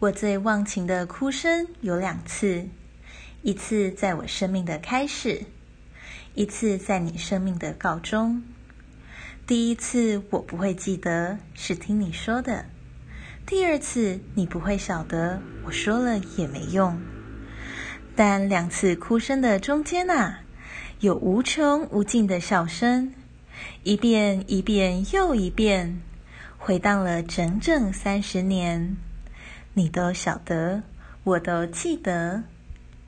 我最忘情的哭声有两次，一次在我生命的开始，一次在你生命的告终。第一次我不会记得，是听你说的；第二次你不会晓得，我说了也没用。但两次哭声的中间啊，有无穷无尽的笑声，一遍一遍又一遍，回荡了整整三十年。你都晓得，我都记得。